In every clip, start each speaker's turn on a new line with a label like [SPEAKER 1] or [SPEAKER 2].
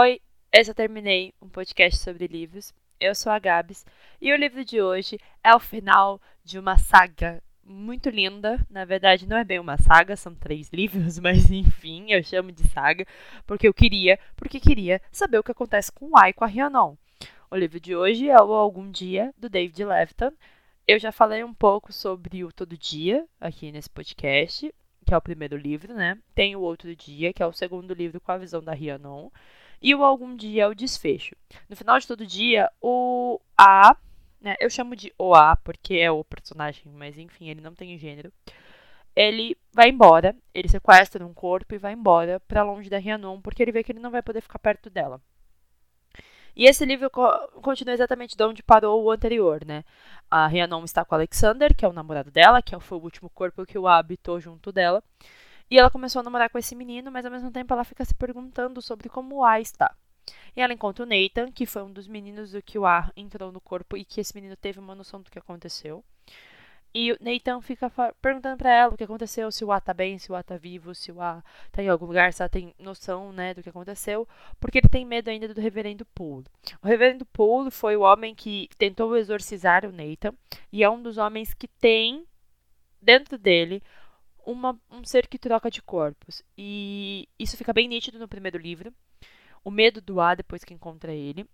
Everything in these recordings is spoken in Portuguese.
[SPEAKER 1] Oi, eu terminei um podcast sobre livros. Eu sou a Gabs e o livro de hoje é o final de uma saga muito linda. Na verdade, não é bem uma saga, são três livros, mas enfim, eu chamo de saga porque eu queria, porque queria saber o que acontece com o Ai com a Rhiannon. O livro de hoje é o Algum Dia do David Levitan. Eu já falei um pouco sobre o Todo Dia aqui nesse podcast, que é o primeiro livro, né? Tem o Outro Dia, que é o segundo livro com a visão da Rhiannon. E o Algum Dia é o desfecho. No final de todo dia, o A, né, eu chamo de o A porque é o personagem, mas enfim, ele não tem gênero. Ele vai embora, ele sequestra um corpo e vai embora para longe da Rhiannon, porque ele vê que ele não vai poder ficar perto dela. E esse livro co continua exatamente de onde parou o anterior, né? A Rhiannon está com Alexander, que é o namorado dela, que foi o último corpo que o A habitou junto dela. E ela começou a namorar com esse menino, mas ao mesmo tempo ela fica se perguntando sobre como o A está. E ela encontra o Nathan, que foi um dos meninos do que o A entrou no corpo e que esse menino teve uma noção do que aconteceu. E o Nathan fica perguntando para ela o que aconteceu, se o A tá bem, se o A tá vivo, se o A tá em algum lugar, se ela tem noção, né, do que aconteceu, porque ele tem medo ainda do reverendo Poole. O reverendo Poole foi o homem que tentou exorcizar o Nathan e é um dos homens que tem dentro dele uma, um ser que troca de corpos. E isso fica bem nítido no primeiro livro. O medo do A depois que encontra ele.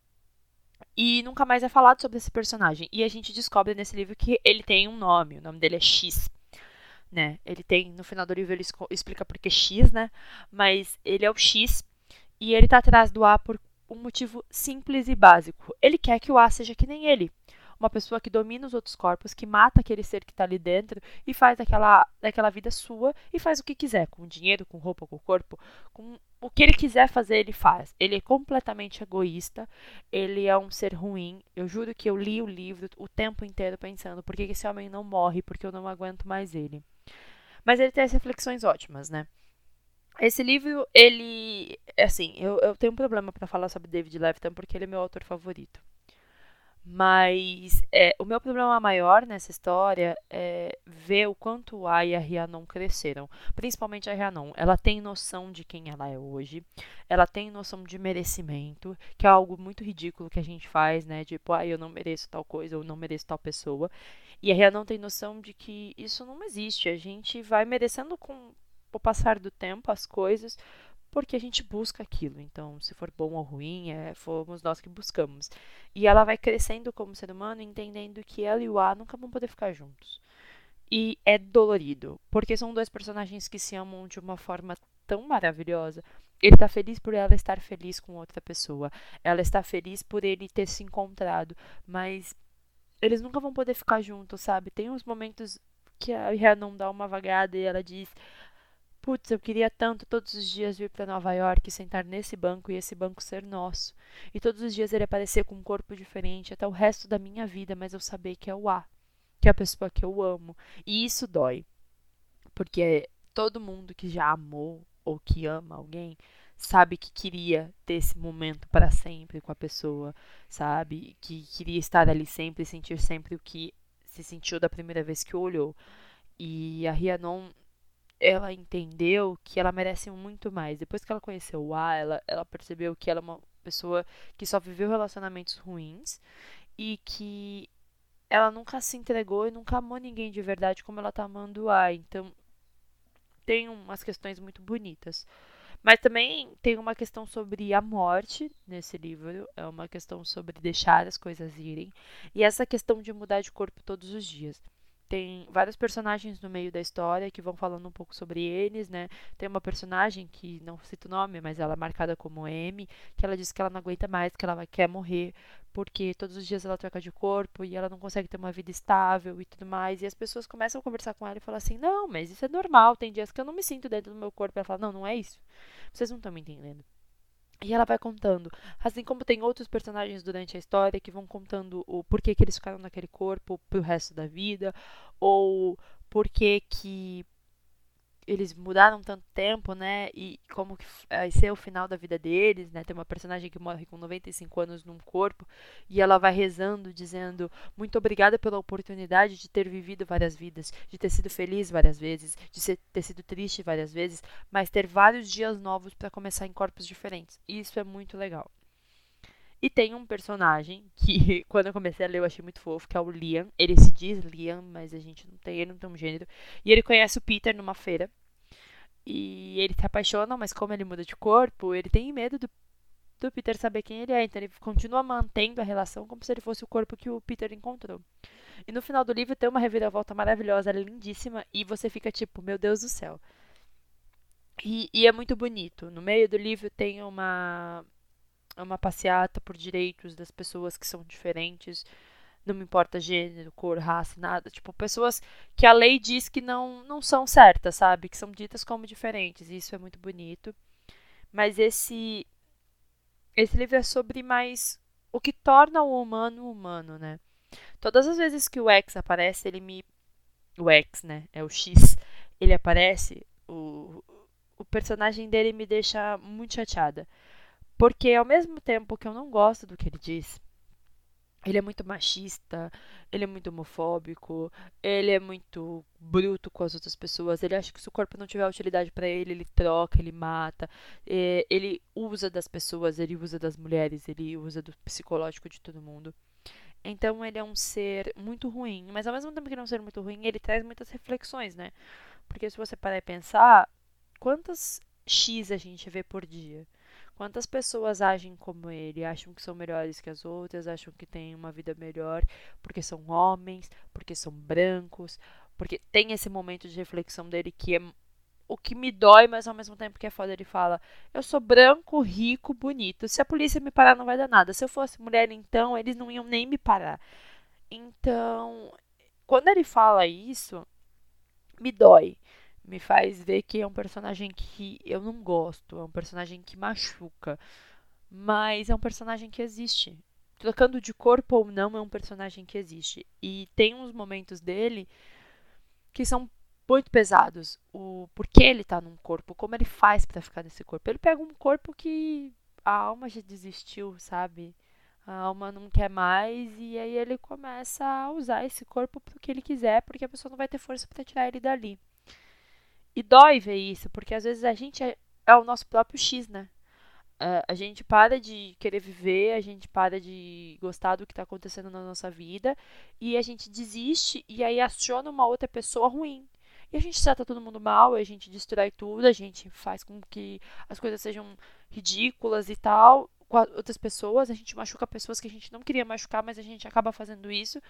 [SPEAKER 1] E nunca mais é falado sobre esse personagem. E a gente descobre nesse livro que ele tem um nome. O nome dele é X. Né? Ele tem, no final do livro, ele explica por que X, né? Mas ele é o X. E ele tá atrás do A por um motivo simples e básico. Ele quer que o A seja que nem ele uma pessoa que domina os outros corpos, que mata aquele ser que está ali dentro e faz daquela, daquela vida sua e faz o que quiser, com dinheiro, com roupa, com corpo, com o que ele quiser fazer, ele faz. Ele é completamente egoísta, ele é um ser ruim. Eu juro que eu li o livro o tempo inteiro pensando por que esse homem não morre, porque eu não aguento mais ele. Mas ele tem as reflexões ótimas, né? Esse livro, ele. Assim, eu, eu tenho um problema para falar sobre David Levitan porque ele é meu autor favorito. Mas é, o meu problema maior nessa história é ver o quanto a e a Rhiannon cresceram. Principalmente a Rhiannon. Ela tem noção de quem ela é hoje. Ela tem noção de merecimento, que é algo muito ridículo que a gente faz, né? Tipo, ah, eu não mereço tal coisa, ou não mereço tal pessoa. E a Rhiannon tem noção de que isso não existe. A gente vai merecendo com o passar do tempo as coisas porque a gente busca aquilo. Então, se for bom ou ruim, é, fomos nós que buscamos. E ela vai crescendo como ser humano, entendendo que ela e o A nunca vão poder ficar juntos. E é dolorido, porque são dois personagens que se amam de uma forma tão maravilhosa. Ele está feliz por ela estar feliz com outra pessoa. Ela está feliz por ele ter se encontrado. Mas eles nunca vão poder ficar juntos, sabe? Tem uns momentos que a Rhea não dá uma vagada e ela diz: Putz, eu queria tanto todos os dias vir para Nova York, sentar nesse banco e esse banco ser nosso. E todos os dias ele aparecer com um corpo diferente até o resto da minha vida, mas eu saber que é o A, que é a pessoa que eu amo. E isso dói. Porque todo mundo que já amou ou que ama alguém sabe que queria ter esse momento para sempre com a pessoa, sabe? Que queria estar ali sempre e sentir sempre o que se sentiu da primeira vez que olhou. E a Rhiannon ela entendeu que ela merece muito mais. Depois que ela conheceu o A, ela, ela percebeu que ela é uma pessoa que só viveu relacionamentos ruins e que ela nunca se entregou e nunca amou ninguém de verdade como ela tá amando o A. Então, tem umas questões muito bonitas. Mas também tem uma questão sobre a morte nesse livro, é uma questão sobre deixar as coisas irem, e essa questão de mudar de corpo todos os dias tem vários personagens no meio da história que vão falando um pouco sobre eles, né? Tem uma personagem que não cito o nome, mas ela é marcada como M, que ela diz que ela não aguenta mais, que ela quer morrer, porque todos os dias ela troca de corpo e ela não consegue ter uma vida estável e tudo mais. E as pessoas começam a conversar com ela e falam assim: "Não, mas isso é normal, tem dias que eu não me sinto dentro do meu corpo". Ela fala: "Não, não é isso. Vocês não estão me entendendo". E ela vai contando. Assim como tem outros personagens durante a história que vão contando o porquê que eles ficaram naquele corpo pro resto da vida, ou porquê que eles mudaram tanto tempo, né? E como que vai ser o final da vida deles, né? Tem uma personagem que morre com 95 anos num corpo e ela vai rezando, dizendo: Muito obrigada pela oportunidade de ter vivido várias vidas, de ter sido feliz várias vezes, de ser, ter sido triste várias vezes, mas ter vários dias novos para começar em corpos diferentes. Isso é muito legal. E tem um personagem que, quando eu comecei a ler, eu achei muito fofo, que é o Liam. Ele se diz Liam, mas a gente não tem, ele não tem um gênero. E ele conhece o Peter numa feira. E ele se apaixona, mas como ele muda de corpo, ele tem medo do, do Peter saber quem ele é. Então ele continua mantendo a relação como se ele fosse o corpo que o Peter encontrou. E no final do livro tem uma reviravolta maravilhosa, lindíssima, e você fica tipo, meu Deus do céu. E, e é muito bonito. No meio do livro tem uma é uma passeata por direitos das pessoas que são diferentes, não me importa gênero, cor, raça, nada. Tipo, pessoas que a lei diz que não, não são certas, sabe? Que são ditas como diferentes. E isso é muito bonito. Mas esse esse livro é sobre mais o que torna o humano humano, né? Todas as vezes que o X aparece, ele me o X, né? É o X. Ele aparece, o o personagem dele me deixa muito chateada. Porque ao mesmo tempo que eu não gosto do que ele diz, ele é muito machista, ele é muito homofóbico, ele é muito bruto com as outras pessoas. Ele acha que se o corpo não tiver utilidade para ele, ele troca, ele mata. É, ele usa das pessoas, ele usa das mulheres, ele usa do psicológico de todo mundo. Então ele é um ser muito ruim, mas ao mesmo tempo que ele é um ser muito ruim, ele traz muitas reflexões, né? Porque se você parar e pensar, quantas X a gente vê por dia? Quantas pessoas agem como ele, acham que são melhores que as outras, acham que têm uma vida melhor porque são homens, porque são brancos, porque tem esse momento de reflexão dele que é o que me dói, mas ao mesmo tempo que é foda, ele fala: Eu sou branco, rico, bonito. Se a polícia me parar, não vai dar nada. Se eu fosse mulher, então, eles não iam nem me parar. Então, quando ele fala isso, me dói me faz ver que é um personagem que eu não gosto, é um personagem que machuca, mas é um personagem que existe. Trocando de corpo ou não, é um personagem que existe. E tem uns momentos dele que são muito pesados. O porquê ele tá num corpo, como ele faz para ficar nesse corpo. Ele pega um corpo que a alma já desistiu, sabe? A alma não quer mais e aí ele começa a usar esse corpo pro que ele quiser, porque a pessoa não vai ter força para tirar ele dali. E dói ver isso, porque às vezes a gente é, é o nosso próprio X, né? Uh, a gente para de querer viver, a gente para de gostar do que está acontecendo na nossa vida e a gente desiste e aí aciona uma outra pessoa ruim. E a gente trata todo mundo mal, a gente destrói tudo, a gente faz com que as coisas sejam ridículas e tal com outras pessoas, a gente machuca pessoas que a gente não queria machucar, mas a gente acaba fazendo isso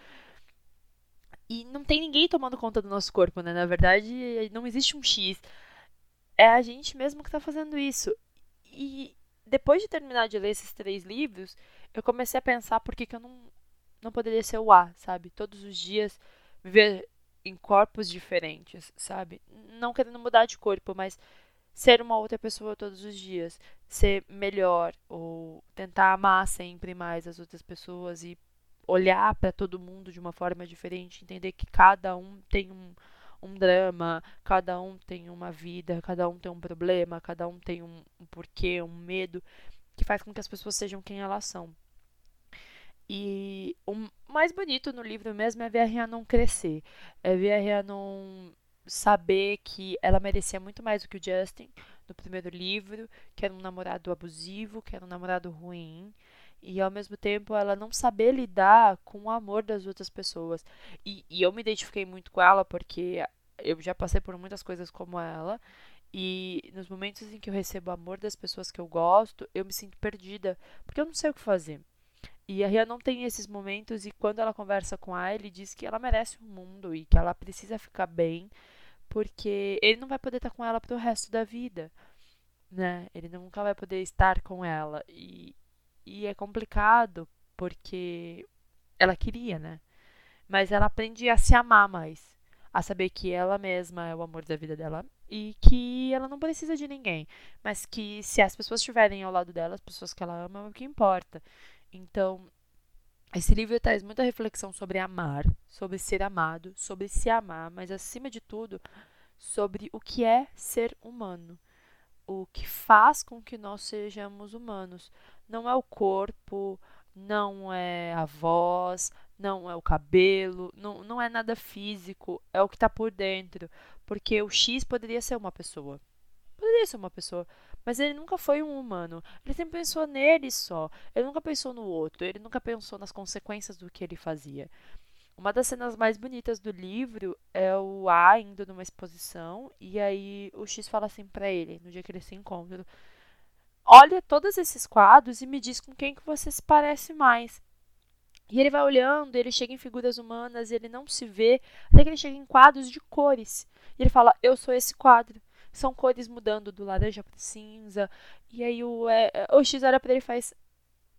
[SPEAKER 1] e não tem ninguém tomando conta do nosso corpo, né? Na verdade, não existe um X. É a gente mesmo que está fazendo isso. E depois de terminar de ler esses três livros, eu comecei a pensar por que, que eu não, não poderia ser o A, sabe? Todos os dias viver em corpos diferentes, sabe? Não querendo mudar de corpo, mas ser uma outra pessoa todos os dias, ser melhor ou tentar amar sempre mais as outras pessoas e olhar para todo mundo de uma forma diferente, entender que cada um tem um, um drama, cada um tem uma vida, cada um tem um problema, cada um tem um, um porquê, um medo, que faz com que as pessoas sejam quem elas são. E o mais bonito no livro mesmo é ver a Rhiannon crescer, é ver a Rhiannon saber que ela merecia muito mais do que o Justin no primeiro livro, que era um namorado abusivo, que era um namorado ruim, e ao mesmo tempo ela não saber lidar com o amor das outras pessoas. E, e eu me identifiquei muito com ela porque eu já passei por muitas coisas como ela. E nos momentos em que eu recebo amor das pessoas que eu gosto, eu me sinto perdida, porque eu não sei o que fazer. E a Ria não tem esses momentos, e quando ela conversa com a ele diz que ela merece o um mundo e que ela precisa ficar bem, porque ele não vai poder estar com ela pro resto da vida, né? Ele nunca vai poder estar com ela. E, e é complicado porque ela queria, né? Mas ela aprende a se amar mais, a saber que ela mesma é o amor da vida dela e que ela não precisa de ninguém, mas que se as pessoas estiverem ao lado dela, as pessoas que ela ama, é o que importa. Então, esse livro traz muita reflexão sobre amar, sobre ser amado, sobre se amar, mas acima de tudo, sobre o que é ser humano, o que faz com que nós sejamos humanos. Não é o corpo, não é a voz, não é o cabelo, não, não é nada físico, é o que está por dentro. Porque o X poderia ser uma pessoa. Poderia ser uma pessoa. Mas ele nunca foi um humano. Ele sempre pensou nele só. Ele nunca pensou no outro. Ele nunca pensou nas consequências do que ele fazia. Uma das cenas mais bonitas do livro é o A indo numa exposição e aí o X fala assim para ele, no dia que eles se encontram: "Olha todos esses quadros e me diz com quem que você se parece mais". E ele vai olhando, ele chega em figuras humanas, ele não se vê, até que ele chega em quadros de cores. E ele fala: "Eu sou esse quadro". São cores mudando do laranja para cinza. E aí o, é, o X olha para ele e faz: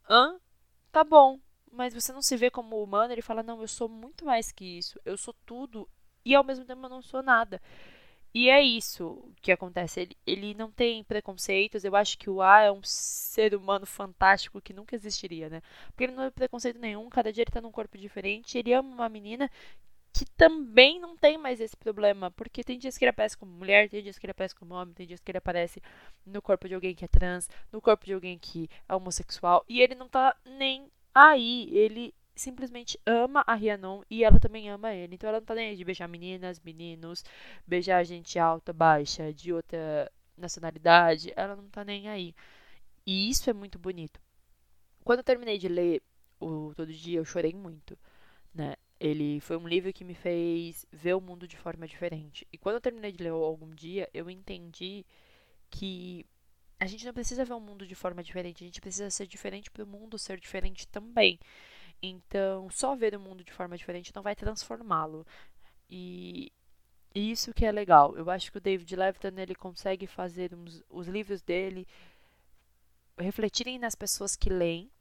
[SPEAKER 1] "Hã? Tá bom, mas você não se vê como humano, ele fala: Não, eu sou muito mais que isso, eu sou tudo e ao mesmo tempo eu não sou nada. E é isso que acontece. Ele, ele não tem preconceitos. Eu acho que o A é um ser humano fantástico que nunca existiria, né? Porque ele não tem preconceito nenhum. Cada dia ele tá num corpo diferente. Ele ama uma menina que também não tem mais esse problema. Porque tem dias que ele aparece como mulher, tem dias que ele aparece como homem, tem dias que ele aparece no corpo de alguém que é trans, no corpo de alguém que é homossexual. E ele não tá nem Aí ele simplesmente ama a Rhiannon e ela também ama ele. Então ela não tá nem aí de beijar meninas, meninos, beijar gente alta, baixa, de outra nacionalidade. Ela não tá nem aí. E isso é muito bonito. Quando eu terminei de ler o Todo Dia, eu chorei muito, né? Ele foi um livro que me fez ver o mundo de forma diferente. E quando eu terminei de ler algum dia, eu entendi que a gente não precisa ver o mundo de forma diferente, a gente precisa ser diferente para o mundo ser diferente também. Então, só ver o mundo de forma diferente não vai transformá-lo. E isso que é legal. Eu acho que o David Levitan ele consegue fazer uns, os livros dele refletirem nas pessoas que leem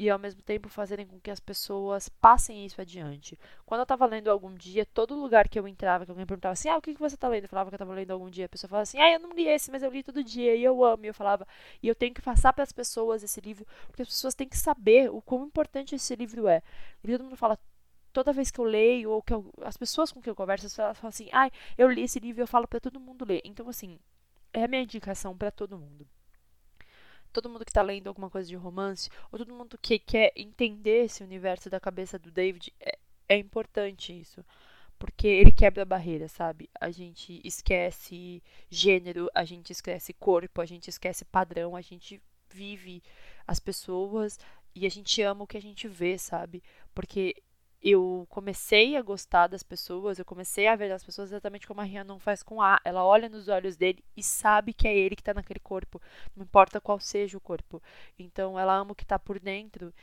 [SPEAKER 1] e ao mesmo tempo fazerem com que as pessoas passem isso adiante. Quando eu estava lendo algum dia, todo lugar que eu entrava, que alguém perguntava assim, ah, o que, que você está lendo? Eu falava que eu estava lendo algum dia, a pessoa falava assim, ah, eu não li esse, mas eu li todo dia, e eu amo, e eu falava, e eu tenho que passar para as pessoas esse livro, porque as pessoas têm que saber o quão importante esse livro é. E todo mundo fala, toda vez que eu leio, ou que eu, as pessoas com quem eu converso, elas falam assim, ah, eu li esse livro, eu falo para todo mundo ler. Então, assim, é a minha indicação para todo mundo todo mundo que está lendo alguma coisa de romance, ou todo mundo que quer entender esse universo da cabeça do David, é, é importante isso. Porque ele quebra a barreira, sabe? A gente esquece gênero, a gente esquece corpo, a gente esquece padrão, a gente vive as pessoas e a gente ama o que a gente vê, sabe? Porque eu comecei a gostar das pessoas, eu comecei a ver as pessoas exatamente como a Rihanna não faz com A. Ela olha nos olhos dele e sabe que é ele que está naquele corpo, não importa qual seja o corpo. Então ela ama o que está por dentro.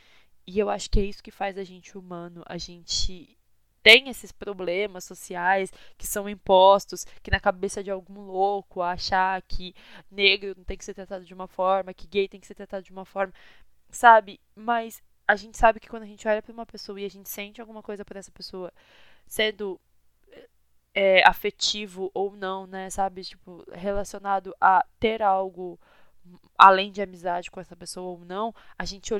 [SPEAKER 1] E eu acho que é isso que faz a gente humano. A gente tem esses problemas sociais que são impostos, que na cabeça de algum louco achar que negro não tem que ser tratado de uma forma, que gay tem que ser tratado de uma forma, sabe? Mas a gente sabe que quando a gente olha para uma pessoa e a gente sente alguma coisa por essa pessoa, sendo é, afetivo ou não, né, sabe, tipo, relacionado a ter algo além de amizade com essa pessoa ou não, a gente